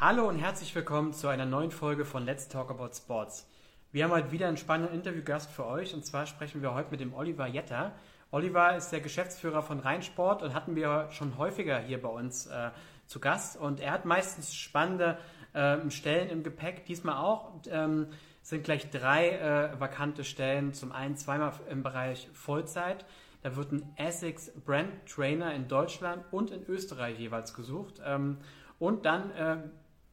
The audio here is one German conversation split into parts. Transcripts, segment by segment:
Hallo und herzlich willkommen zu einer neuen Folge von Let's Talk About Sports. Wir haben heute wieder einen spannenden Interviewgast für euch und zwar sprechen wir heute mit dem Oliver Jetter. Oliver ist der Geschäftsführer von Rheinsport und hatten wir schon häufiger hier bei uns äh, zu Gast und er hat meistens spannende äh, Stellen im Gepäck, diesmal auch. Ähm, sind gleich drei äh, vakante Stellen. Zum einen zweimal im Bereich Vollzeit. Da wird ein Essex Brand Trainer in Deutschland und in Österreich jeweils gesucht. Ähm, und dann äh,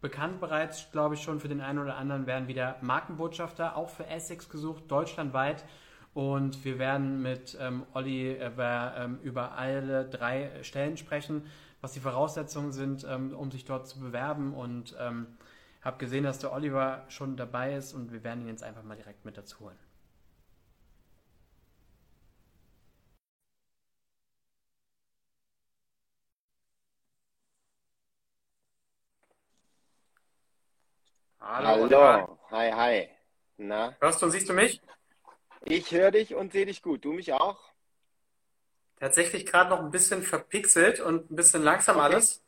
bekannt bereits, glaube ich, schon für den einen oder anderen werden wieder Markenbotschafter auch für Essex gesucht, deutschlandweit. Und wir werden mit ähm, Olli über, ähm, über alle drei Stellen sprechen, was die Voraussetzungen sind, ähm, um sich dort zu bewerben. Und ähm, habe gesehen, dass der Oliver schon dabei ist und wir werden ihn jetzt einfach mal direkt mit dazu holen. Hallo, Hallo. hi, hi. Na? Hörst du und siehst du mich? Ich höre dich und sehe dich gut. Du mich auch? Tatsächlich gerade noch ein bisschen verpixelt und ein bisschen langsam okay. alles.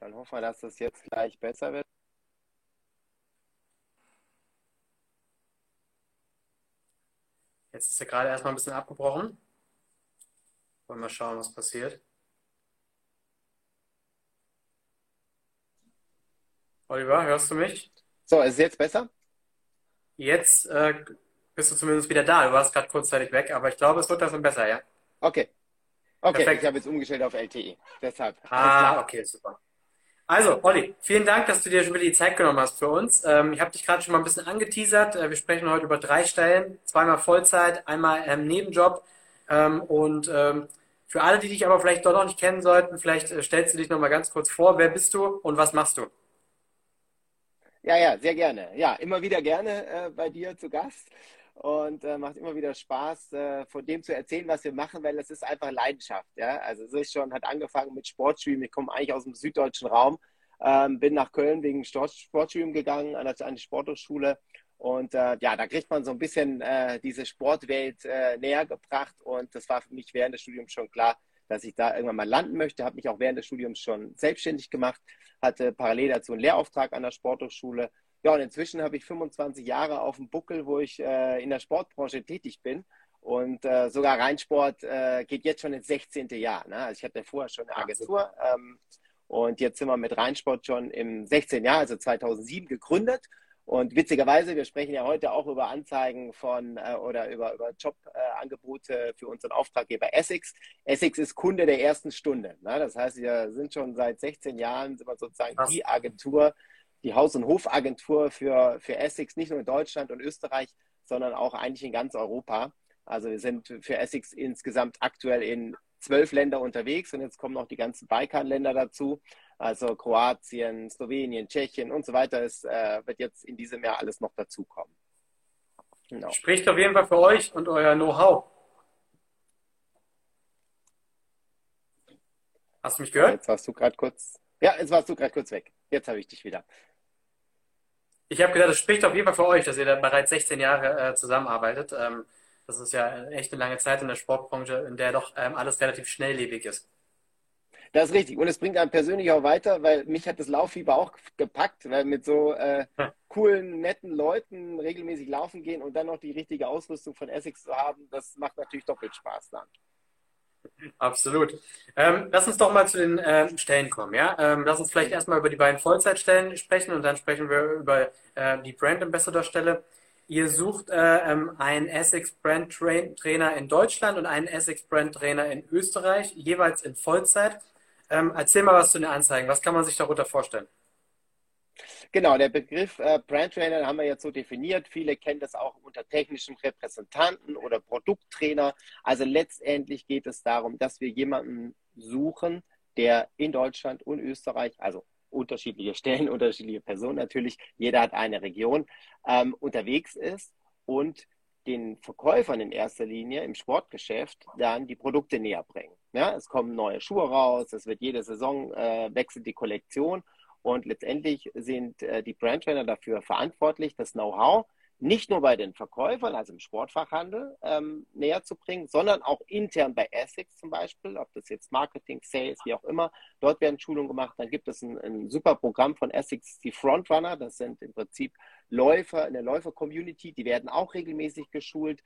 Dann hoffen wir, dass das jetzt gleich besser wird. Jetzt ist er gerade erstmal ein bisschen abgebrochen. Wollen wir mal schauen, was passiert. Oliver, hörst du mich? So, ist es jetzt besser? Jetzt äh, bist du zumindest wieder da. Du warst gerade kurzzeitig weg, aber ich glaube, es wird dann besser, ja? Okay. Okay, Perfekt. ich habe jetzt umgestellt auf LTE. Deshalb. Ah, okay, super. Also, Olli, vielen Dank, dass du dir schon wieder die Zeit genommen hast für uns. Ähm, ich habe dich gerade schon mal ein bisschen angeteasert. Äh, wir sprechen heute über drei Stellen, zweimal Vollzeit, einmal ähm, Nebenjob. Ähm, und ähm, für alle, die dich aber vielleicht doch noch nicht kennen sollten, vielleicht äh, stellst du dich noch mal ganz kurz vor. Wer bist du und was machst du? Ja, ja, sehr gerne. Ja, immer wieder gerne äh, bei dir zu Gast und äh, macht immer wieder Spaß, äh, von dem zu erzählen, was wir machen, weil es ist einfach Leidenschaft. Ja? Also es ist schon, hat angefangen mit Sportstream. Ich komme eigentlich aus dem süddeutschen Raum, ähm, bin nach Köln wegen Sportstream gegangen an, an die Sporthochschule und äh, ja, da kriegt man so ein bisschen äh, diese Sportwelt äh, näher gebracht und das war für mich während des Studiums schon klar, dass ich da irgendwann mal landen möchte. Habe mich auch während des Studiums schon selbstständig gemacht, hatte parallel dazu einen Lehrauftrag an der Sporthochschule. Ja, und inzwischen habe ich 25 Jahre auf dem Buckel, wo ich äh, in der Sportbranche tätig bin. Und äh, sogar Rheinsport äh, geht jetzt schon ins 16. Jahr. Ne? Also ich hatte vorher schon eine Agentur ähm, und jetzt sind wir mit Rheinsport schon im 16. Jahr, also 2007 gegründet und witzigerweise, wir sprechen ja heute auch über Anzeigen von äh, oder über, über Jobangebote äh, für unseren Auftraggeber Essex. Essex ist Kunde der ersten Stunde. Ne? Das heißt, wir sind schon seit 16 Jahren sind wir sozusagen Krass. die Agentur, die Haus- und Hofagentur für, für Essex, nicht nur in Deutschland und Österreich, sondern auch eigentlich in ganz Europa. Also wir sind für Essex insgesamt aktuell in zwölf Länder unterwegs und jetzt kommen noch die ganzen Balkanländer dazu. Also Kroatien, Slowenien, Tschechien und so weiter. Es äh, wird jetzt in diesem Jahr alles noch dazukommen. Genau. Spricht auf jeden Fall für euch und euer Know-how. Hast du mich gehört? Jetzt warst du gerade kurz. Ja, jetzt warst du gerade kurz weg. Jetzt habe ich dich wieder. Ich habe gesagt, es spricht auf jeden Fall für euch, dass ihr da bereits 16 Jahre äh, zusammenarbeitet. Ähm, das ist ja echt eine lange Zeit in der Sportbranche, in der doch ähm, alles relativ schnelllebig ist. Das ist richtig. Und es bringt einen persönlich auch weiter, weil mich hat das Lauffieber auch gepackt, weil mit so äh, coolen, netten Leuten regelmäßig laufen gehen und dann noch die richtige Ausrüstung von Essex zu haben, das macht natürlich doppelt Spaß dann. Absolut. Ähm, lass uns doch mal zu den ähm, Stellen kommen. Ja? Ähm, lass uns vielleicht erstmal über die beiden Vollzeitstellen sprechen und dann sprechen wir über äh, die Brand Ambassador Stelle. Ihr sucht äh, ähm, einen Essex Brand Trainer in Deutschland und einen Essex Brand Trainer in Österreich, jeweils in Vollzeit. Ähm, erzähl mal was zu den Anzeigen. Was kann man sich darunter vorstellen? Genau, der Begriff äh, Brand Trainer haben wir jetzt so definiert. Viele kennen das auch unter technischen Repräsentanten oder Produkttrainer. Also letztendlich geht es darum, dass wir jemanden suchen, der in Deutschland und Österreich, also unterschiedliche Stellen, unterschiedliche Personen natürlich, jeder hat eine Region, ähm, unterwegs ist und den Verkäufern in erster Linie im Sportgeschäft dann die Produkte näher bringen. Ja, es kommen neue Schuhe raus, es wird jede Saison äh, wechselt die Kollektion und letztendlich sind äh, die Brandtrainer dafür verantwortlich, das Know-how nicht nur bei den Verkäufern, also im Sportfachhandel, ähm, näher zu bringen, sondern auch intern bei Essex zum Beispiel, ob das jetzt Marketing, Sales, wie auch immer. Dort werden Schulungen gemacht. Dann gibt es ein, ein super Programm von Essex, die Frontrunner. Das sind im Prinzip Läufer in der Läufer-Community, die werden auch regelmäßig geschult.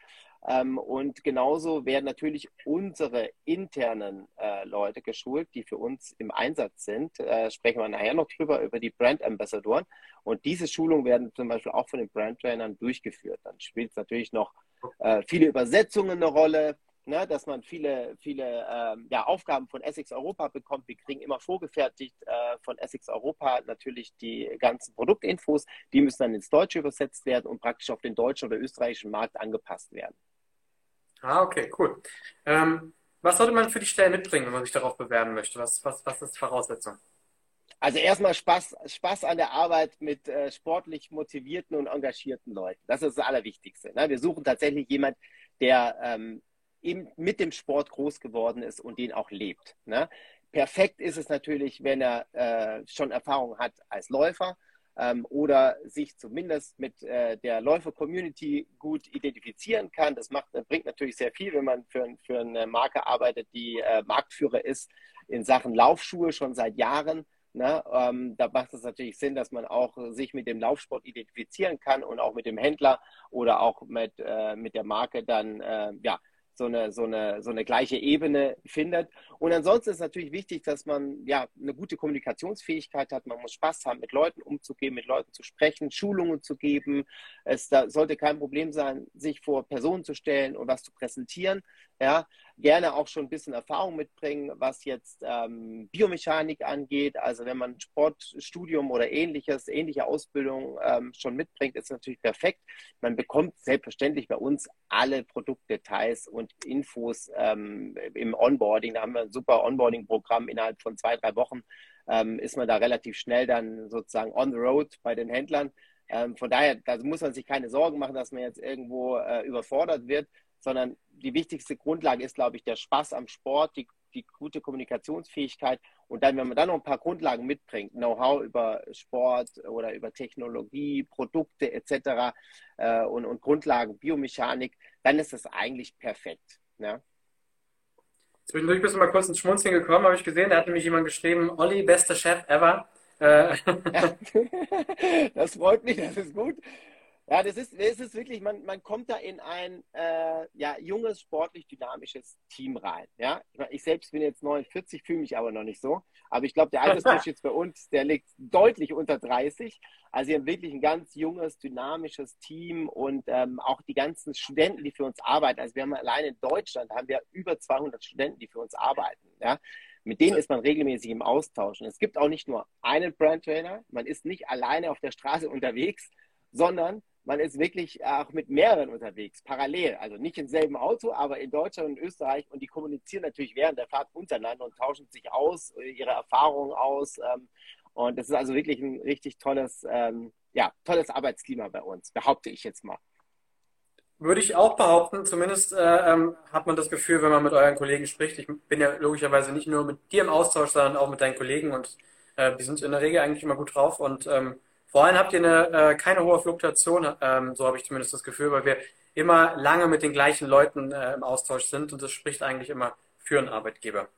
Ähm, und genauso werden natürlich unsere internen äh, Leute geschult, die für uns im Einsatz sind. Äh, sprechen wir nachher noch drüber, über die Brand Ambassadoren. Und diese Schulungen werden zum Beispiel auch von den Brand Trainern durchgeführt. Dann spielt es natürlich noch äh, viele Übersetzungen eine Rolle. Ne, dass man viele, viele ähm, ja, Aufgaben von Essex Europa bekommt. Wir kriegen immer vorgefertigt äh, von Essex Europa natürlich die ganzen Produktinfos. Die müssen dann ins Deutsche übersetzt werden und praktisch auf den deutschen oder österreichischen Markt angepasst werden. Ah, okay, cool. Ähm, was sollte man für die Stelle mitbringen, wenn man sich darauf bewerben möchte? Was, was, was ist die Voraussetzung? Also erstmal Spaß, Spaß an der Arbeit mit äh, sportlich motivierten und engagierten Leuten. Das ist das Allerwichtigste. Ne? Wir suchen tatsächlich jemanden, der ähm, eben mit dem Sport groß geworden ist und den auch lebt. Ne? Perfekt ist es natürlich, wenn er äh, schon Erfahrung hat als Läufer ähm, oder sich zumindest mit äh, der Läufer-Community gut identifizieren kann. Das macht, bringt natürlich sehr viel, wenn man für, für eine Marke arbeitet, die äh, Marktführer ist in Sachen Laufschuhe schon seit Jahren. Ne? Ähm, da macht es natürlich Sinn, dass man auch sich mit dem Laufsport identifizieren kann und auch mit dem Händler oder auch mit, äh, mit der Marke dann äh, ja, so eine, so eine, so eine gleiche Ebene findet. Und ansonsten ist natürlich wichtig, dass man ja eine gute Kommunikationsfähigkeit hat. Man muss Spaß haben, mit Leuten umzugehen, mit Leuten zu sprechen, Schulungen zu geben. Es da sollte kein Problem sein, sich vor Personen zu stellen und was zu präsentieren. Ja, gerne auch schon ein bisschen Erfahrung mitbringen, was jetzt ähm, Biomechanik angeht. Also wenn man Sportstudium oder ähnliches, ähnliche Ausbildung ähm, schon mitbringt, ist natürlich perfekt. Man bekommt selbstverständlich bei uns alle Produktdetails und Infos ähm, im Onboarding. Da haben wir ein super Onboarding-Programm. Innerhalb von zwei, drei Wochen ähm, ist man da relativ schnell dann sozusagen on the road bei den Händlern. Ähm, von daher, da muss man sich keine Sorgen machen, dass man jetzt irgendwo äh, überfordert wird, sondern die wichtigste Grundlage ist, glaube ich, der Spaß am Sport, die, die gute Kommunikationsfähigkeit und dann, wenn man dann noch ein paar Grundlagen mitbringt, Know-how über Sport oder über Technologie, Produkte etc. Äh, und, und Grundlagen, Biomechanik, dann ist das eigentlich perfekt. Ja? Zwischendurch bist du mal kurz ins Schmunzeln gekommen, habe ich gesehen. Da hat nämlich jemand geschrieben, Olli, bester Chef ever. Äh. das freut mich, das ist gut. Ja, das ist, das ist wirklich, man, man kommt da in ein äh, ja, junges, sportlich dynamisches Team rein. Ja? Ich selbst bin jetzt 49, fühle mich aber noch nicht so. Aber ich glaube, der Altersdurchschnitt bei uns, der liegt deutlich unter 30. Also wir haben wirklich ein ganz junges, dynamisches Team und ähm, auch die ganzen Studenten, die für uns arbeiten. Also wir haben allein in Deutschland haben wir über 200 Studenten, die für uns arbeiten. Ja? Mit denen ist man regelmäßig im Austausch. Und es gibt auch nicht nur einen Brand Trainer. Man ist nicht alleine auf der Straße unterwegs, sondern man ist wirklich auch mit mehreren unterwegs, parallel. Also nicht im selben Auto, aber in Deutschland und Österreich. Und die kommunizieren natürlich während der Fahrt untereinander und tauschen sich aus, äh, ihre Erfahrungen aus. Ähm, und das ist also wirklich ein richtig tolles, ähm, ja, tolles Arbeitsklima bei uns, behaupte ich jetzt mal. Würde ich auch behaupten. Zumindest äh, ähm, hat man das Gefühl, wenn man mit euren Kollegen spricht. Ich bin ja logischerweise nicht nur mit dir im Austausch, sondern auch mit deinen Kollegen und äh, die sind in der Regel eigentlich immer gut drauf und ähm, vor allem habt ihr eine, äh, keine hohe Fluktuation, ähm, so habe ich zumindest das Gefühl, weil wir immer lange mit den gleichen Leuten äh, im Austausch sind und das spricht eigentlich immer für einen Arbeitgeber.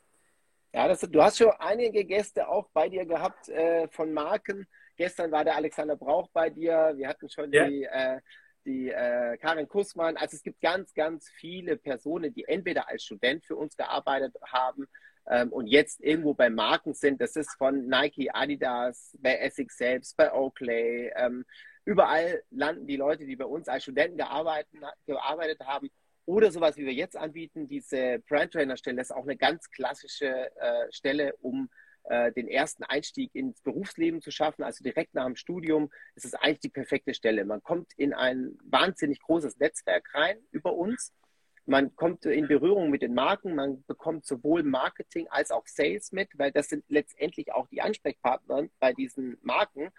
Ja, das, du hast schon einige Gäste auch bei dir gehabt äh, von Marken. Gestern war der Alexander Brauch bei dir. Wir hatten schon ja. die, äh, die äh, Karin Kussmann. Also es gibt ganz, ganz viele Personen, die entweder als Student für uns gearbeitet haben ähm, und jetzt irgendwo bei Marken sind. Das ist von Nike, Adidas, bei Essex selbst, bei Oakley. Ähm, überall landen die Leute, die bei uns als Studenten gearbeitet, gearbeitet haben oder sowas, wie wir jetzt anbieten, diese Brand Trainer Stelle, das ist auch eine ganz klassische äh, Stelle, um äh, den ersten Einstieg ins Berufsleben zu schaffen, also direkt nach dem Studium, ist es eigentlich die perfekte Stelle. Man kommt in ein wahnsinnig großes Netzwerk rein über uns man kommt in Berührung mit den Marken, man bekommt sowohl Marketing als auch Sales mit, weil das sind letztendlich auch die Ansprechpartner bei diesen Marken.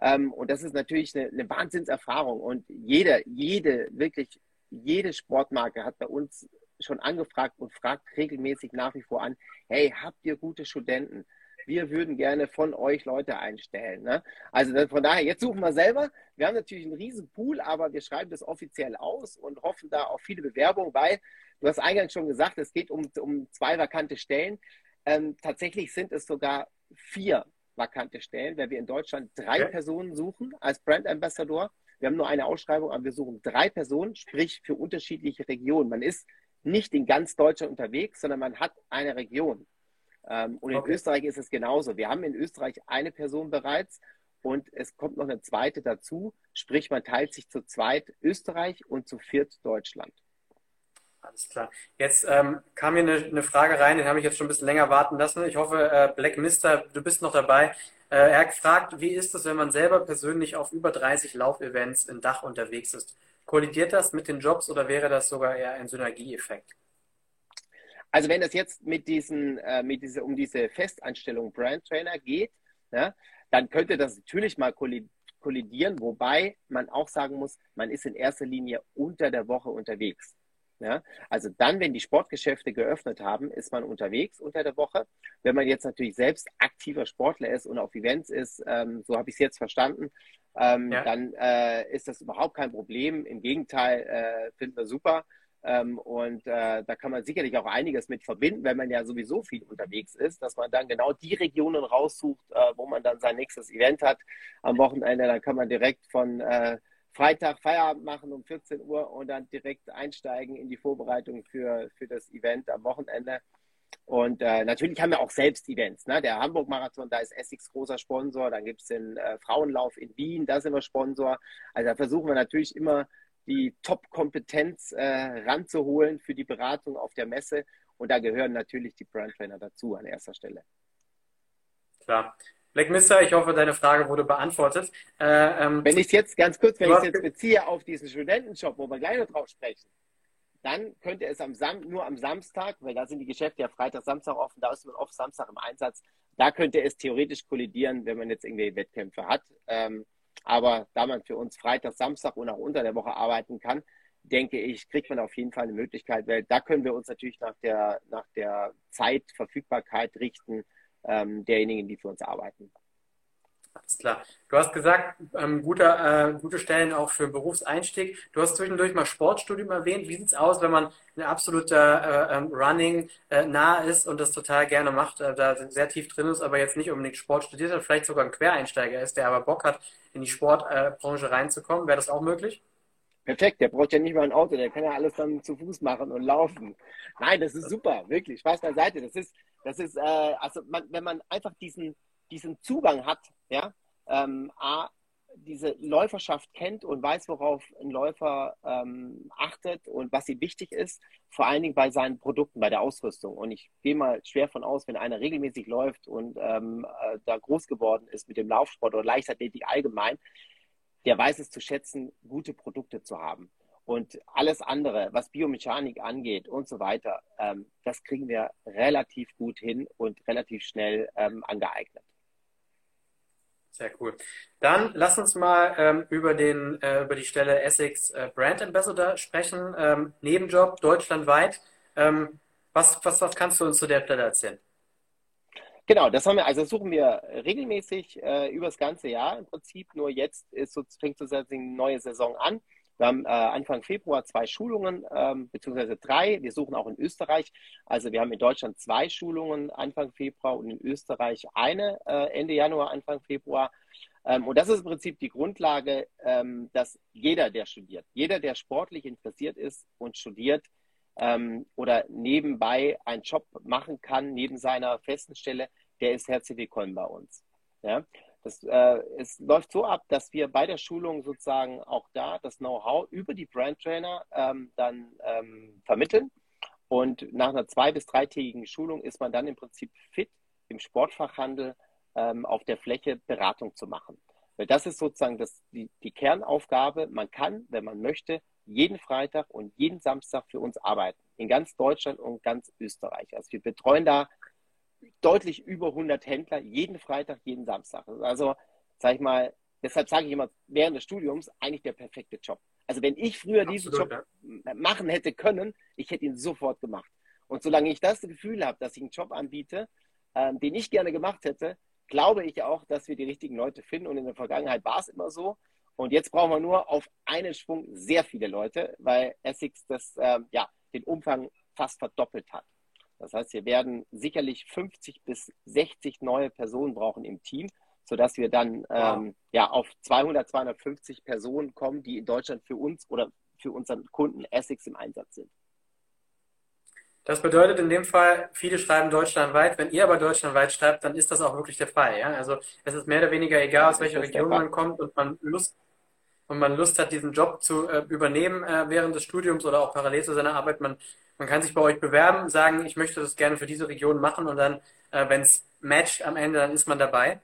Ähm, und das ist natürlich eine, eine Wahnsinnserfahrung. Und jede, jede, wirklich jede Sportmarke hat bei uns schon angefragt und fragt regelmäßig nach wie vor an, hey, habt ihr gute Studenten? Wir würden gerne von euch Leute einstellen. Ne? Also von daher, jetzt suchen wir selber. Wir haben natürlich einen riesen Pool, aber wir schreiben das offiziell aus und hoffen da auf viele Bewerbungen, weil du hast eingangs schon gesagt, es geht um, um zwei vakante Stellen. Ähm, tatsächlich sind es sogar vier vakante Stellen, weil wir in Deutschland drei okay. Personen suchen als Brand Ambassador. Wir haben nur eine Ausschreibung, aber wir suchen drei Personen, sprich für unterschiedliche Regionen. Man ist nicht in ganz Deutschland unterwegs, sondern man hat eine Region. Ähm, und in okay. Österreich ist es genauso. Wir haben in Österreich eine Person bereits und es kommt noch eine zweite dazu. Sprich, man teilt sich zu zweit Österreich und zu viert Deutschland. Alles klar. Jetzt ähm, kam mir eine, eine, Frage rein, den habe ich jetzt schon ein bisschen länger warten lassen. Ich hoffe, äh, Black Mister, du bist noch dabei. Äh, er hat gefragt, wie ist es, wenn man selber persönlich auf über 30 Laufevents in Dach unterwegs ist? Kollidiert das mit den Jobs oder wäre das sogar eher ein Synergieeffekt? Also wenn es jetzt mit diesen, äh, mit diese, um diese Festanstellung Brand Trainer geht, ja, dann könnte das natürlich mal kollidieren, wobei man auch sagen muss, man ist in erster Linie unter der Woche unterwegs. Ja, also dann, wenn die Sportgeschäfte geöffnet haben, ist man unterwegs unter der Woche. Wenn man jetzt natürlich selbst aktiver Sportler ist und auf Events ist, ähm, so habe ich es jetzt verstanden, ähm, ja. dann äh, ist das überhaupt kein Problem. Im Gegenteil, äh, finden wir super. Ähm, und äh, da kann man sicherlich auch einiges mit verbinden, wenn man ja sowieso viel unterwegs ist, dass man dann genau die Regionen raussucht, äh, wo man dann sein nächstes Event hat am Wochenende. Dann kann man direkt von äh, Freitag Feierabend machen um 14 Uhr und dann direkt einsteigen in die Vorbereitung für, für das Event am Wochenende. Und äh, natürlich haben wir auch selbst Events. Ne? Der Hamburg-Marathon, da ist Essex großer Sponsor. Dann gibt es den äh, Frauenlauf in Wien, da sind wir Sponsor. Also da versuchen wir natürlich immer die Top-Kompetenz äh, ranzuholen für die Beratung auf der Messe. Und da gehören natürlich die Brand Trainer dazu an erster Stelle. Klar. Black Mister, ich hoffe, deine Frage wurde beantwortet. Äh, ähm, wenn ich es jetzt ganz kurz, wenn ich es jetzt beziehe auf diesen Studentenshop, wo wir gleich noch drauf sprechen, dann könnte es am Sam nur am Samstag, weil da sind die Geschäfte ja Freitag, Samstag offen, da ist man oft Samstag im Einsatz, da könnte es theoretisch kollidieren, wenn man jetzt irgendwie Wettkämpfe hat. Ähm, aber da man für uns Freitag, Samstag und auch unter der Woche arbeiten kann, denke ich, kriegt man auf jeden Fall eine Möglichkeit, weil da können wir uns natürlich nach der, nach der Zeitverfügbarkeit richten, ähm, derjenigen, die für uns arbeiten. Alles klar. Du hast gesagt, ähm, gute, äh, gute Stellen auch für Berufseinstieg. Du hast zwischendurch mal Sportstudium erwähnt. Wie sieht es aus, wenn man ein absoluter äh, ähm, Running äh, nah ist und das total gerne macht, äh, da sehr tief drin ist, aber jetzt nicht unbedingt Sport studiert hat, vielleicht sogar ein Quereinsteiger ist, der aber Bock hat, in die Sportbranche reinzukommen? Wäre das auch möglich? Perfekt, der braucht ja nicht mal ein Auto, der kann ja alles dann zu Fuß machen und laufen. Nein, das ist super, wirklich. Spaß beiseite. Das ist, das ist, äh, also man, wenn man einfach diesen, diesen Zugang hat, ja, ähm, A, diese Läuferschaft kennt und weiß, worauf ein Läufer ähm, achtet und was ihm wichtig ist, vor allen Dingen bei seinen Produkten, bei der Ausrüstung. Und ich gehe mal schwer von aus, wenn einer regelmäßig läuft und ähm, äh, da groß geworden ist mit dem Laufsport oder Leichtathletik allgemein, der weiß es zu schätzen, gute Produkte zu haben. Und alles andere, was Biomechanik angeht und so weiter, ähm, das kriegen wir relativ gut hin und relativ schnell ähm, angeeignet. Sehr cool. Dann lass uns mal ähm, über, den, äh, über die Stelle Essex äh, Brand Ambassador sprechen. Ähm, Nebenjob deutschlandweit. Ähm, was, was, was kannst du uns zu der Stelle erzählen? Genau, das haben wir, also suchen wir regelmäßig äh, über das ganze Jahr im Prinzip. Nur jetzt ist so, fängt sozusagen eine neue Saison an. Wir haben äh, Anfang Februar zwei Schulungen, ähm, beziehungsweise drei. Wir suchen auch in Österreich. Also wir haben in Deutschland zwei Schulungen Anfang Februar und in Österreich eine äh, Ende Januar, Anfang Februar. Ähm, und das ist im Prinzip die Grundlage, ähm, dass jeder, der studiert, jeder, der sportlich interessiert ist und studiert ähm, oder nebenbei einen Job machen kann, neben seiner festen Stelle, der ist herzlich willkommen bei uns. Ja? Das, äh, es läuft so ab, dass wir bei der Schulung sozusagen auch da das Know-how über die Brand Trainer ähm, dann ähm, vermitteln. Und nach einer zwei- bis dreitägigen Schulung ist man dann im Prinzip fit, im Sportfachhandel ähm, auf der Fläche Beratung zu machen. Weil das ist sozusagen das, die, die Kernaufgabe. Man kann, wenn man möchte, jeden Freitag und jeden Samstag für uns arbeiten. In ganz Deutschland und ganz Österreich. Also wir betreuen da deutlich über 100 Händler jeden Freitag, jeden Samstag. Also, sag ich mal, deshalb sage ich immer, während des Studiums eigentlich der perfekte Job. Also wenn ich früher Absolut, diesen Job ja. machen hätte können, ich hätte ihn sofort gemacht. Und solange ich das Gefühl habe, dass ich einen Job anbiete, ähm, den ich gerne gemacht hätte, glaube ich auch, dass wir die richtigen Leute finden. Und in der Vergangenheit war es immer so. Und jetzt brauchen wir nur auf einen Schwung sehr viele Leute, weil Essex das, ähm, ja, den Umfang fast verdoppelt hat. Das heißt, wir werden sicherlich 50 bis 60 neue Personen brauchen im Team, sodass wir dann ähm, ja, auf 200, 250 Personen kommen, die in Deutschland für uns oder für unseren Kunden Essex im Einsatz sind. Das bedeutet in dem Fall, viele schreiben deutschlandweit. Wenn ihr aber deutschlandweit schreibt, dann ist das auch wirklich der Fall. Ja? Also es ist mehr oder weniger egal, aus welcher Region man kommt und man Lust und man Lust hat, diesen Job zu äh, übernehmen äh, während des Studiums oder auch parallel zu seiner Arbeit. Man, man kann sich bei euch bewerben, sagen, ich möchte das gerne für diese Region machen und dann, äh, wenn es matcht am Ende, dann ist man dabei.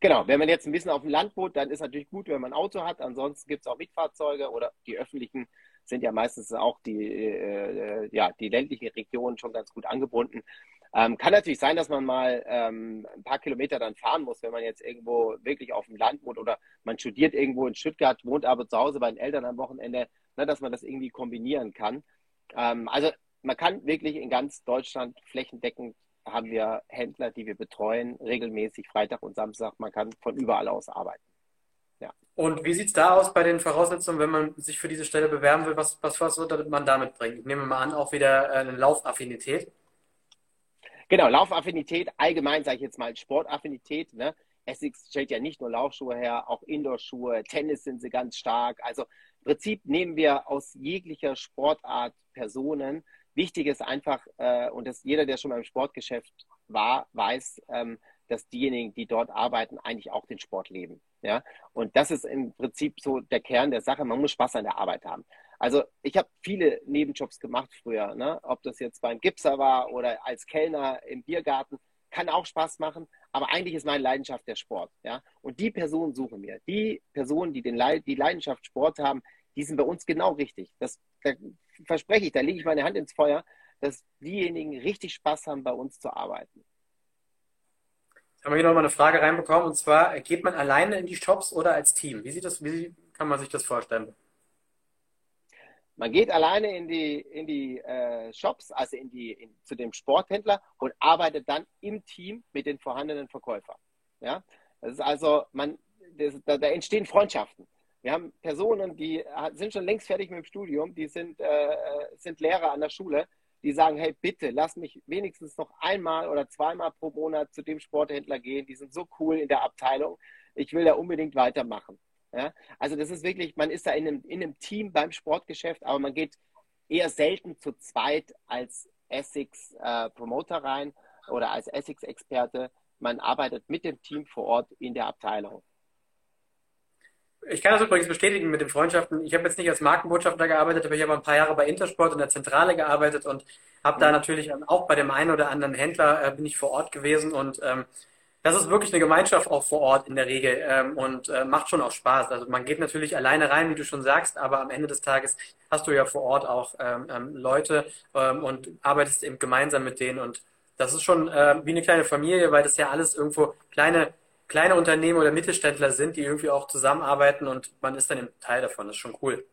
Genau, wenn man jetzt ein bisschen auf dem Land wohnt, dann ist natürlich gut, wenn man ein Auto hat. Ansonsten gibt es auch Mietfahrzeuge oder die öffentlichen sind ja meistens auch die, äh, ja, die ländlichen Regionen schon ganz gut angebunden. Ähm, kann natürlich sein, dass man mal ähm, ein paar Kilometer dann fahren muss, wenn man jetzt irgendwo wirklich auf dem Land wohnt oder man studiert irgendwo in Stuttgart, wohnt aber zu Hause bei den Eltern am Wochenende, ne, dass man das irgendwie kombinieren kann. Ähm, also man kann wirklich in ganz Deutschland flächendeckend haben wir Händler, die wir betreuen, regelmäßig Freitag und Samstag. Man kann von überall aus arbeiten. Ja. Und wie sieht es da aus bei den Voraussetzungen, wenn man sich für diese Stelle bewerben will? Was, was, was sollte man damit bringen? Ich nehme mal an, auch wieder eine Laufaffinität. Genau, Laufaffinität, allgemein sage ich jetzt mal Sportaffinität. Ne? Essex stellt ja nicht nur Laufschuhe her, auch Indoor-Schuhe, Tennis sind sie ganz stark. Also im Prinzip nehmen wir aus jeglicher Sportart Personen, Wichtig ist einfach, äh, und das jeder, der schon mal im Sportgeschäft war, weiß, ähm, dass diejenigen, die dort arbeiten, eigentlich auch den Sport leben. Ja? Und das ist im Prinzip so der Kern der Sache. Man muss Spaß an der Arbeit haben. Also ich habe viele Nebenjobs gemacht früher, ne? ob das jetzt beim Gipser war oder als Kellner im Biergarten, kann auch Spaß machen, aber eigentlich ist meine Leidenschaft der Sport. Ja? Und die Personen suchen wir. Die Personen, die den Le die Leidenschaft Sport haben, die sind bei uns genau richtig. Das, da verspreche ich, da lege ich meine Hand ins Feuer, dass diejenigen richtig Spaß haben, bei uns zu arbeiten. Jetzt haben wir hier nochmal eine Frage reinbekommen und zwar, geht man alleine in die Shops oder als Team? Wie sieht das, wie kann man sich das vorstellen? Man geht alleine in die, in die äh, Shops, also in die, in, zu dem Sporthändler und arbeitet dann im Team mit den vorhandenen Verkäufern. Ja? Das ist also, man, das, da, da entstehen Freundschaften. Wir haben Personen, die sind schon längst fertig mit dem Studium, die sind, äh, sind Lehrer an der Schule, die sagen, hey, bitte, lass mich wenigstens noch einmal oder zweimal pro Monat zu dem Sporthändler gehen. Die sind so cool in der Abteilung. Ich will da unbedingt weitermachen. Ja? Also das ist wirklich, man ist da in einem, in einem Team beim Sportgeschäft, aber man geht eher selten zu zweit als Essex äh, Promoter rein oder als Essex Experte. Man arbeitet mit dem Team vor Ort in der Abteilung. Ich kann das übrigens bestätigen mit den Freundschaften. Ich habe jetzt nicht als Markenbotschafter gearbeitet, aber ich habe ein paar Jahre bei Intersport in der Zentrale gearbeitet und habe da natürlich auch bei dem einen oder anderen Händler äh, bin ich vor Ort gewesen und ähm, das ist wirklich eine Gemeinschaft auch vor Ort in der Regel ähm, und äh, macht schon auch Spaß. Also man geht natürlich alleine rein, wie du schon sagst, aber am Ende des Tages hast du ja vor Ort auch ähm, ähm Leute ähm, und arbeitest eben gemeinsam mit denen und das ist schon äh, wie eine kleine Familie, weil das ja alles irgendwo kleine kleine Unternehmen oder Mittelständler sind, die irgendwie auch zusammenarbeiten und man ist dann ein Teil davon. Das ist schon cool.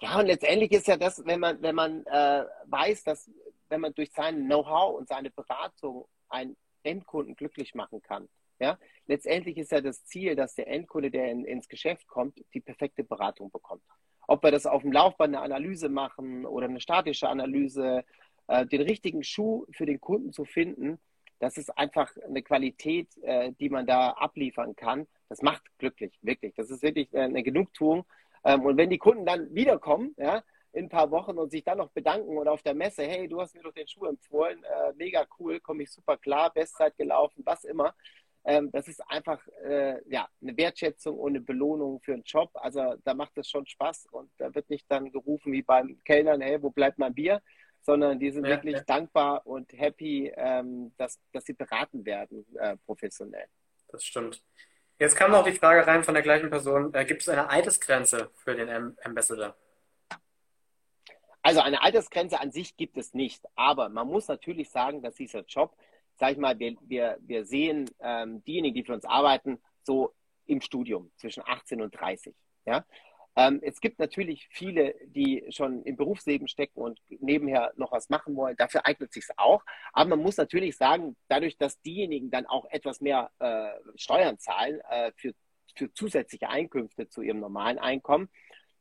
Ja, und letztendlich ist ja das, wenn man, wenn man äh, weiß, dass wenn man durch sein Know-how und seine Beratung einen Endkunden glücklich machen kann. Ja, letztendlich ist ja das Ziel, dass der Endkunde, der in, ins Geschäft kommt, die perfekte Beratung bekommt. Ob wir das auf dem Laufband eine Analyse machen oder eine statische Analyse, äh, den richtigen Schuh für den Kunden zu finden, das ist einfach eine Qualität, äh, die man da abliefern kann. Das macht glücklich, wirklich. Das ist wirklich äh, eine Genugtuung. Ähm, und wenn die Kunden dann wiederkommen, ja, in ein paar Wochen und sich dann noch bedanken oder auf der Messe, hey, du hast mir doch den Schuh empfohlen, äh, mega cool, komme ich super klar, Bestzeit gelaufen, was immer. Ähm, das ist einfach äh, ja, eine Wertschätzung und eine Belohnung für einen Job. Also da macht es schon Spaß und da wird nicht dann gerufen wie beim Kellnern, hey, wo bleibt mein Bier? sondern die sind ja, wirklich ja. dankbar und happy, ähm, dass, dass sie beraten werden äh, professionell. Das stimmt. Jetzt kam noch die Frage rein von der gleichen Person, äh, gibt es eine Altersgrenze für den Ambassador? Also eine Altersgrenze an sich gibt es nicht, aber man muss natürlich sagen, dass dieser Job, sag ich mal, wir, wir, wir sehen ähm, diejenigen, die für uns arbeiten, so im Studium zwischen 18 und 30. Ja? Ähm, es gibt natürlich viele, die schon im Berufsleben stecken und nebenher noch was machen wollen. Dafür eignet sich auch. Aber man muss natürlich sagen, dadurch, dass diejenigen dann auch etwas mehr äh, Steuern zahlen äh, für, für zusätzliche Einkünfte zu ihrem normalen Einkommen,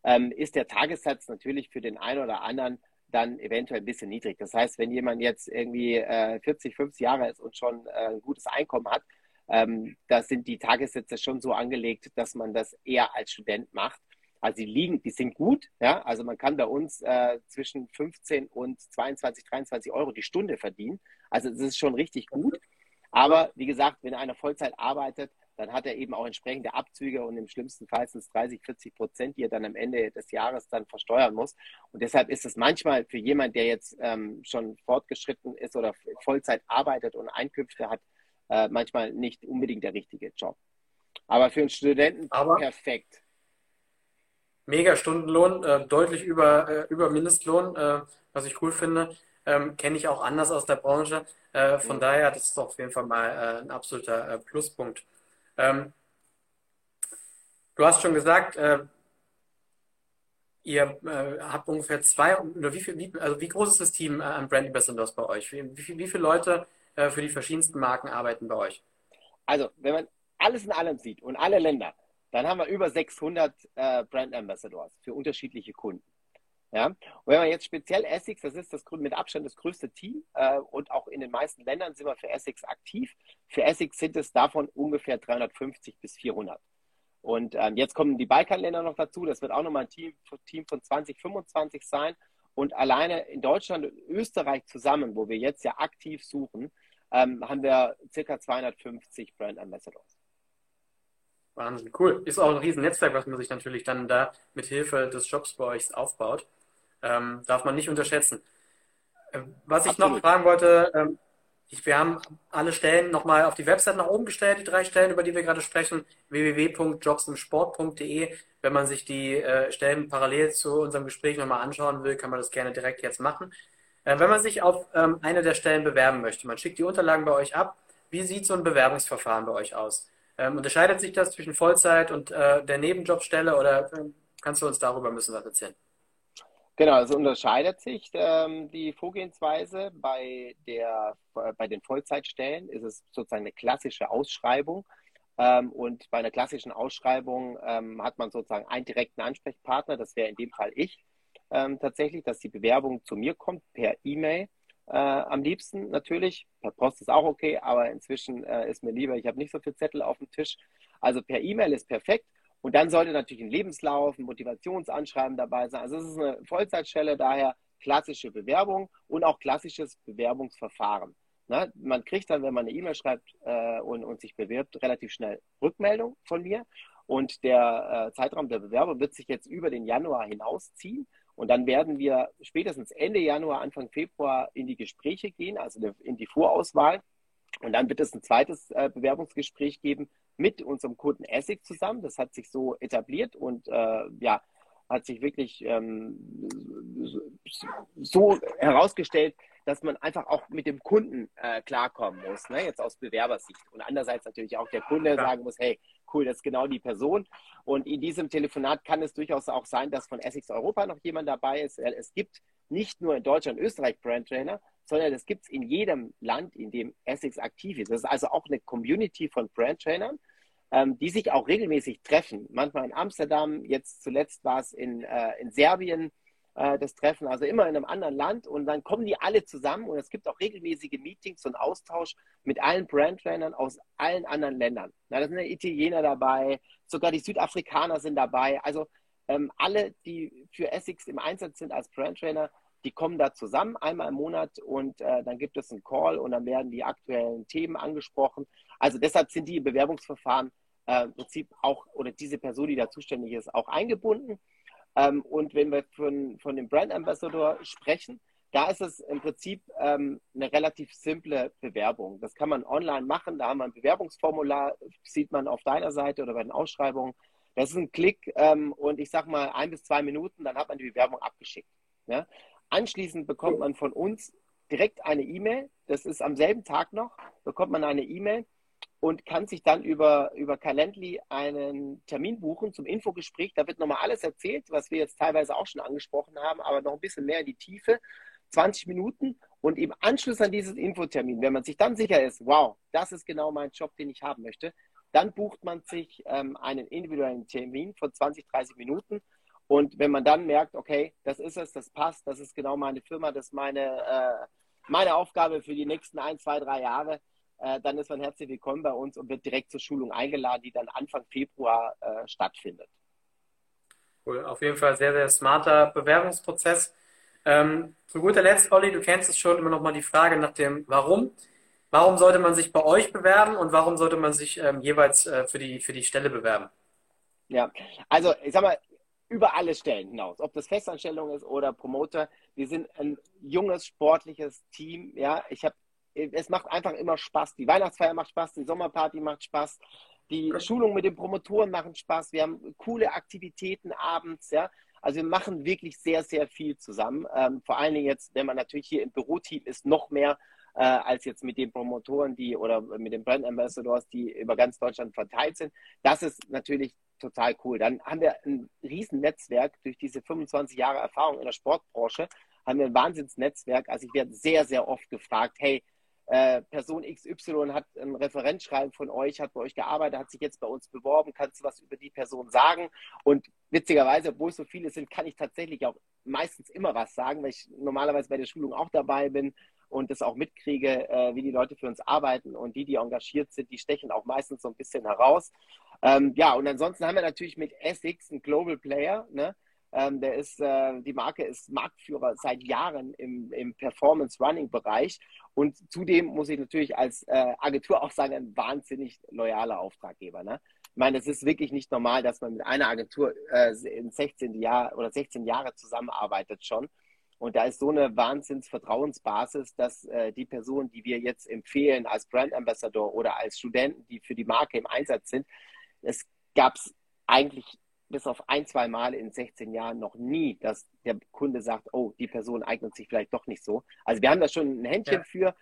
ähm, ist der Tagessatz natürlich für den einen oder anderen dann eventuell ein bisschen niedrig. Das heißt, wenn jemand jetzt irgendwie äh, 40, 50 Jahre ist und schon äh, ein gutes Einkommen hat, ähm, da sind die Tagessätze schon so angelegt, dass man das eher als Student macht. Also die liegen, die sind gut, ja. Also man kann bei uns äh, zwischen 15 und 22, 23 Euro die Stunde verdienen. Also das ist schon richtig gut. Aber wie gesagt, wenn einer Vollzeit arbeitet, dann hat er eben auch entsprechende Abzüge und im schlimmsten Fall sind es 30, 40 Prozent, die er dann am Ende des Jahres dann versteuern muss. Und deshalb ist es manchmal für jemand, der jetzt ähm, schon fortgeschritten ist oder Vollzeit arbeitet und Einkünfte hat, äh, manchmal nicht unbedingt der richtige Job. Aber für einen Studenten Aber perfekt. Mega Stundenlohn, äh, deutlich über, äh, über Mindestlohn, äh, was ich cool finde. Ähm, Kenne ich auch anders aus der Branche. Äh, von mhm. daher, das ist auf jeden Fall mal äh, ein absoluter Pluspunkt. Ähm, du hast schon gesagt, äh, ihr äh, habt ungefähr zwei, oder wie, viel, wie, also wie groß ist das Team äh, an Brand Ambassadors bei euch? Wie, wie, wie viele Leute äh, für die verschiedensten Marken arbeiten bei euch? Also, wenn man alles in allem sieht und alle Länder, dann haben wir über 600 äh, Brand Ambassadors für unterschiedliche Kunden. Ja? Und wenn man jetzt speziell Essex, das ist das mit Abstand das größte Team äh, und auch in den meisten Ländern sind wir für Essex aktiv. Für Essex sind es davon ungefähr 350 bis 400. Und ähm, jetzt kommen die Balkanländer noch dazu. Das wird auch nochmal ein Team, Team von 20, 25 sein. Und alleine in Deutschland und Österreich zusammen, wo wir jetzt ja aktiv suchen, ähm, haben wir circa 250 Brand Ambassadors. Wahnsinn, cool. Ist auch ein riesen Netzwerk, was man sich natürlich dann da mit Hilfe des Jobs bei euch aufbaut. Ähm, darf man nicht unterschätzen. Ähm, was ich Absolut. noch fragen wollte, ähm, ich, wir haben alle Stellen nochmal auf die Website nach oben gestellt, die drei Stellen, über die wir gerade sprechen, www.jobsimsport.de. Wenn man sich die äh, Stellen parallel zu unserem Gespräch nochmal anschauen will, kann man das gerne direkt jetzt machen. Äh, wenn man sich auf ähm, eine der Stellen bewerben möchte, man schickt die Unterlagen bei euch ab, wie sieht so ein Bewerbungsverfahren bei euch aus? Ähm, unterscheidet sich das zwischen Vollzeit und äh, der Nebenjobstelle oder äh, kannst du uns darüber ein bisschen was erzählen? Genau, es also unterscheidet sich ähm, die Vorgehensweise. Bei, der, bei den Vollzeitstellen ist es sozusagen eine klassische Ausschreibung. Ähm, und bei einer klassischen Ausschreibung ähm, hat man sozusagen einen direkten Ansprechpartner, das wäre in dem Fall ich ähm, tatsächlich, dass die Bewerbung zu mir kommt per E-Mail. Äh, am liebsten natürlich, per Post ist auch okay, aber inzwischen äh, ist mir lieber, ich habe nicht so viel Zettel auf dem Tisch. Also per E-Mail ist perfekt. Und dann sollte natürlich ein Lebenslauf, ein Motivationsanschreiben dabei sein. Also es ist eine Vollzeitstelle, daher klassische Bewerbung und auch klassisches Bewerbungsverfahren. Na, man kriegt dann, wenn man eine E-Mail schreibt äh, und, und, sich bewirbt, relativ schnell Rückmeldung von mir. Und der äh, Zeitraum der Bewerbung wird sich jetzt über den Januar hinausziehen. Und dann werden wir spätestens Ende Januar, Anfang Februar in die Gespräche gehen, also in die Vorauswahl. Und dann wird es ein zweites äh, Bewerbungsgespräch geben mit unserem Kunden Essig zusammen. Das hat sich so etabliert und äh, ja, hat sich wirklich ähm, so herausgestellt, dass man einfach auch mit dem Kunden äh, klarkommen muss, ne? jetzt aus Bewerbersicht. Und andererseits natürlich auch der Kunde sagen muss, hey, cool, das ist genau die Person. Und in diesem Telefonat kann es durchaus auch sein, dass von Essex Europa noch jemand dabei ist. Es gibt nicht nur in Deutschland und Österreich Brandtrainer, sondern es gibt es in jedem Land, in dem Essex aktiv ist. Das ist also auch eine Community von Brandtrainern, ähm, die sich auch regelmäßig treffen. Manchmal in Amsterdam, jetzt zuletzt war es in, äh, in Serbien äh, das Treffen, also immer in einem anderen Land und dann kommen die alle zusammen und es gibt auch regelmäßige Meetings und Austausch mit allen Brandtrainern aus allen anderen Ländern. Na, da sind ja Italiener dabei, sogar die Südafrikaner sind dabei. Also ähm, alle, die für Essex im Einsatz sind als Brandtrainer, die kommen da zusammen einmal im Monat und äh, dann gibt es einen Call und dann werden die aktuellen Themen angesprochen. Also deshalb sind die im Bewerbungsverfahren äh, im Prinzip auch, oder diese Person, die da zuständig ist, auch eingebunden. Ähm, und wenn wir von, von dem Brand Ambassador sprechen, da ist es im Prinzip ähm, eine relativ simple Bewerbung. Das kann man online machen. Da haben wir ein Bewerbungsformular, sieht man auf deiner Seite oder bei den Ausschreibungen. Das ist ein Klick ähm, und ich sage mal ein bis zwei Minuten, dann hat man die Bewerbung abgeschickt. Ja? Anschließend bekommt man von uns direkt eine E-Mail. Das ist am selben Tag noch, bekommt man eine E-Mail und kann sich dann über, über Calendly einen Termin buchen zum Infogespräch. Da wird nochmal alles erzählt, was wir jetzt teilweise auch schon angesprochen haben, aber noch ein bisschen mehr in die Tiefe. 20 Minuten und im Anschluss an dieses Infotermin, wenn man sich dann sicher ist, wow, das ist genau mein Job, den ich haben möchte, dann bucht man sich ähm, einen individuellen Termin von 20, 30 Minuten. Und wenn man dann merkt, okay, das ist es, das passt, das ist genau meine Firma, das ist meine, äh, meine Aufgabe für die nächsten ein, zwei, drei Jahre, äh, dann ist man herzlich willkommen bei uns und wird direkt zur Schulung eingeladen, die dann Anfang Februar äh, stattfindet. Cool, auf jeden Fall sehr, sehr smarter Bewerbungsprozess. Ähm, zu guter Letzt, Olli, du kennst es schon immer noch mal die Frage nach dem Warum. Warum sollte man sich bei euch bewerben und warum sollte man sich ähm, jeweils äh, für, die, für die Stelle bewerben? Ja, also ich sag mal, über alle Stellen hinaus, ob das Festanstellung ist oder Promoter. Wir sind ein junges, sportliches Team. Ja, ich habe es macht einfach immer Spaß. Die Weihnachtsfeier macht Spaß, die Sommerparty macht Spaß, die Schulung mit den Promotoren machen Spaß. Wir haben coole Aktivitäten abends, ja. Also wir machen wirklich sehr, sehr viel zusammen. Ähm, vor allen Dingen jetzt, wenn man natürlich hier im Büroteam ist, noch mehr äh, als jetzt mit den Promotoren, die oder mit den Brand Ambassadors, die über ganz Deutschland verteilt sind. Das ist natürlich total cool. Dann haben wir ein riesen Netzwerk durch diese 25 Jahre Erfahrung in der Sportbranche, haben wir ein Wahnsinnsnetzwerk. Also ich werde sehr, sehr oft gefragt, hey, äh, Person XY hat ein Referenzschreiben von euch, hat bei euch gearbeitet, hat sich jetzt bei uns beworben, kannst du was über die Person sagen? Und witzigerweise, obwohl es so viele sind, kann ich tatsächlich auch meistens immer was sagen, weil ich normalerweise bei der Schulung auch dabei bin und das auch mitkriege, äh, wie die Leute für uns arbeiten und die, die engagiert sind, die stechen auch meistens so ein bisschen heraus. Ähm, ja, und ansonsten haben wir natürlich mit Essex einen Global Player, ne? Ähm, der ist, äh, die Marke ist Marktführer seit Jahren im, im Performance-Running-Bereich. Und zudem muss ich natürlich als äh, Agentur auch sagen, ein wahnsinnig loyaler Auftraggeber. Ne? Ich meine, es ist wirklich nicht normal, dass man mit einer Agentur äh, in 16 Jahr oder 16 Jahre zusammenarbeitet schon. Und da ist so eine Wahnsinnsvertrauensbasis, dass äh, die Personen, die wir jetzt empfehlen als Brand Ambassador oder als Studenten, die für die Marke im Einsatz sind, es gab es eigentlich bis auf ein, zwei Mal in 16 Jahren noch nie, dass der Kunde sagt, oh, die Person eignet sich vielleicht doch nicht so. Also wir haben da schon ein Händchen ja. für.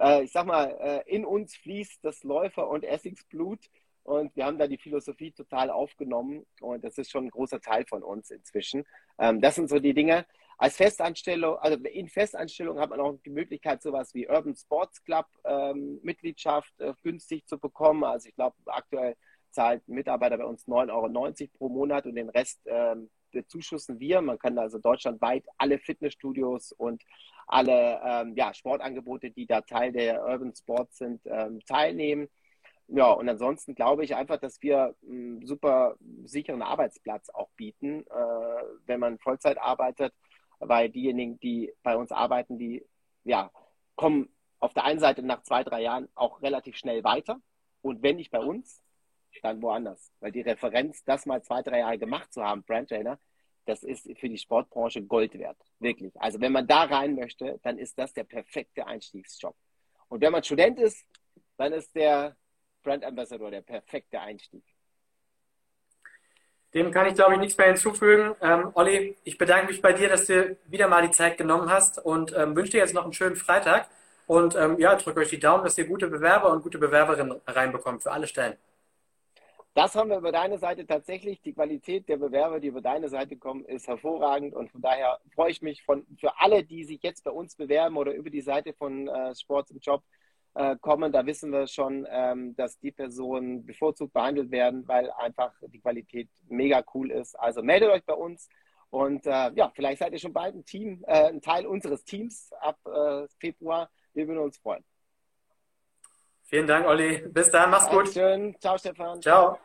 Äh, ich sag mal, äh, in uns fließt das Läufer- und Essigsblut und wir haben da die Philosophie total aufgenommen und das ist schon ein großer Teil von uns inzwischen. Ähm, das sind so die Dinge. Als Festanstellung, also in Festanstellung hat man auch die Möglichkeit, sowas wie Urban Sports Club ähm, Mitgliedschaft äh, günstig zu bekommen. Also ich glaube, aktuell zahlt ein Mitarbeiter bei uns 9,90 Euro pro Monat und den Rest ähm, bezuschussen wir. Man kann also deutschlandweit alle Fitnessstudios und alle ähm, ja, Sportangebote, die da Teil der Urban Sports sind, ähm, teilnehmen. Ja, und ansonsten glaube ich einfach, dass wir einen super sicheren Arbeitsplatz auch bieten, äh, wenn man Vollzeit arbeitet, weil diejenigen, die bei uns arbeiten, die ja, kommen auf der einen Seite nach zwei, drei Jahren auch relativ schnell weiter. Und wenn nicht bei uns, dann woanders. Weil die Referenz, das mal zwei, drei Jahre gemacht zu haben, Brand Trainer, das ist für die Sportbranche Gold wert. Wirklich. Also wenn man da rein möchte, dann ist das der perfekte Einstiegsjob. Und wenn man Student ist, dann ist der Brand Ambassador der perfekte Einstieg. Dem kann ich, glaube ich, nichts mehr hinzufügen. Ähm, Olli, ich bedanke mich bei dir, dass du wieder mal die Zeit genommen hast und ähm, wünsche dir jetzt noch einen schönen Freitag. Und ähm, ja, drücke euch die Daumen, dass ihr gute Bewerber und gute Bewerberinnen reinbekommt für alle Stellen. Das haben wir über deine Seite tatsächlich. Die Qualität der Bewerber, die über deine Seite kommen, ist hervorragend. Und von daher freue ich mich von, für alle, die sich jetzt bei uns bewerben oder über die Seite von äh, Sports im Job äh, kommen. Da wissen wir schon, ähm, dass die Personen bevorzugt behandelt werden, weil einfach die Qualität mega cool ist. Also meldet euch bei uns. Und äh, ja, vielleicht seid ihr schon bald ein Team, äh, ein Teil unseres Teams ab Februar. Wir würden uns freuen. Vielen Dank, Olli. Bis dann, mach's gut. Dankeschön. Ciao, Stefan. Ciao.